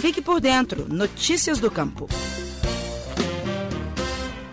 Fique por dentro. Notícias do Campo.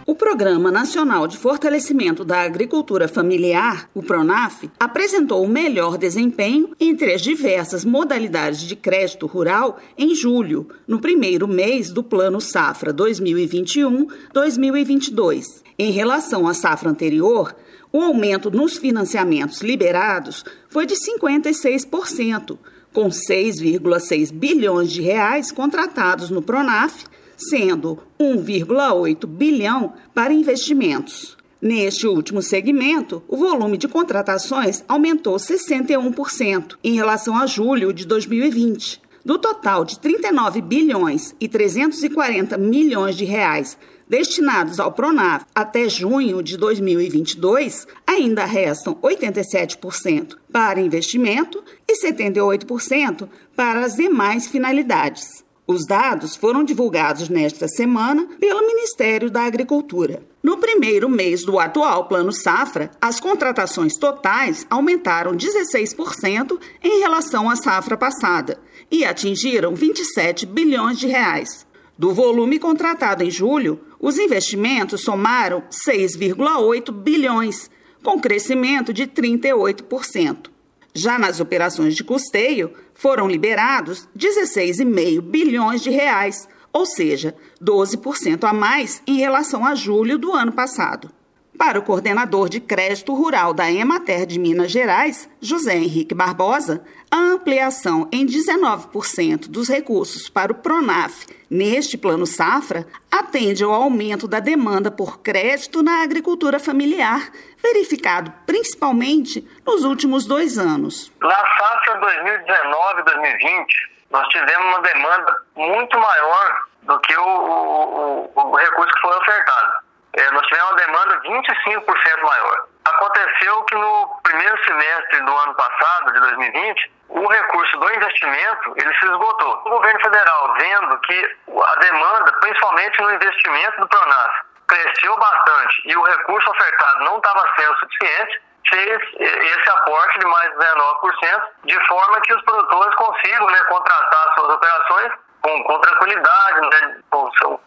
O Programa Nacional de Fortalecimento da Agricultura Familiar, o PRONAF, apresentou o melhor desempenho entre as diversas modalidades de crédito rural em julho, no primeiro mês do Plano Safra 2021-2022. Em relação à safra anterior, o aumento nos financiamentos liberados foi de 56%, com 6,6 bilhões de reais contratados no Pronaf sendo 1,8 bilhão para investimentos. Neste último segmento, o volume de contratações aumentou 61% em relação a julho de 2020. Do total de 39 bilhões e 340 milhões de reais destinados ao Pronaf até junho de 2022, ainda restam 87% para investimento e 78% para as demais finalidades. Os dados foram divulgados nesta semana pelo Ministério da Agricultura. No primeiro mês do atual Plano Safra, as contratações totais aumentaram 16% em relação à safra passada e atingiram 27 bilhões de reais. Do volume contratado em julho, os investimentos somaram 6,8 bilhões, com crescimento de 38%. Já nas operações de custeio, foram liberados 16,5 bilhões de reais, ou seja, 12% a mais em relação a julho do ano passado. Para o coordenador de crédito rural da Emater de Minas Gerais, José Henrique Barbosa, a ampliação em 19% dos recursos para o Pronaf neste plano safra atende ao aumento da demanda por crédito na agricultura familiar, verificado principalmente nos últimos dois anos. Na safra 2019-2020, nós tivemos uma demanda muito maior do que o, o, o recurso que foi ofertado nós tivemos uma demanda 25% maior. Aconteceu que no primeiro semestre do ano passado, de 2020, o recurso do investimento ele se esgotou. O governo federal, vendo que a demanda, principalmente no investimento do Pronas, cresceu bastante e o recurso ofertado não estava sendo suficiente, fez esse aporte de mais de 19%, de forma que os produtores consigam né, contratar suas operações com, com tranquilidade, né,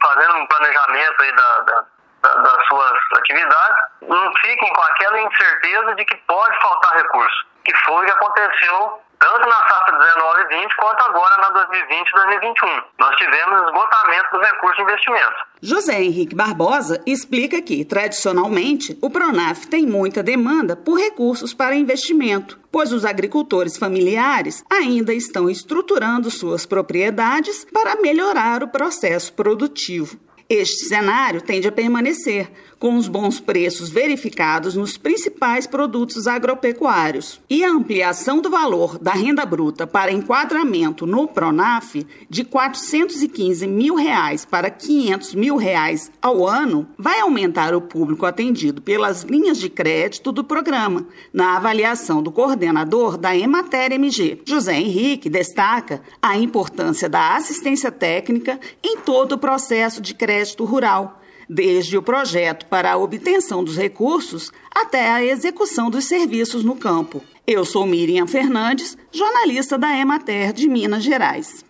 fazendo um planejamento aí da, da das suas atividades, não fiquem com aquela incerteza de que pode faltar recurso, que foi o que aconteceu tanto na safra 19 e 20 quanto agora na 2020 e 2021. Nós tivemos esgotamento dos recursos de investimento. José Henrique Barbosa explica que, tradicionalmente, o Pronaf tem muita demanda por recursos para investimento, pois os agricultores familiares ainda estão estruturando suas propriedades para melhorar o processo produtivo. Este cenário tende a permanecer, com os bons preços verificados nos principais produtos agropecuários e a ampliação do valor da renda bruta para enquadramento no Pronaf de 415 mil reais para 500 mil reais ao ano vai aumentar o público atendido pelas linhas de crédito do programa, na avaliação do coordenador da Emater MG. José Henrique destaca a importância da assistência técnica em todo o processo de crédito rural desde o projeto para a obtenção dos recursos até a execução dos serviços no campo. Eu sou Miriam Fernandes, jornalista da Emater de Minas Gerais.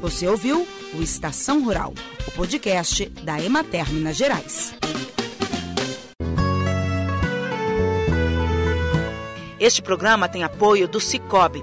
Você ouviu o Estação Rural, o podcast da Emater Minas Gerais. Este programa tem apoio do Cicobi.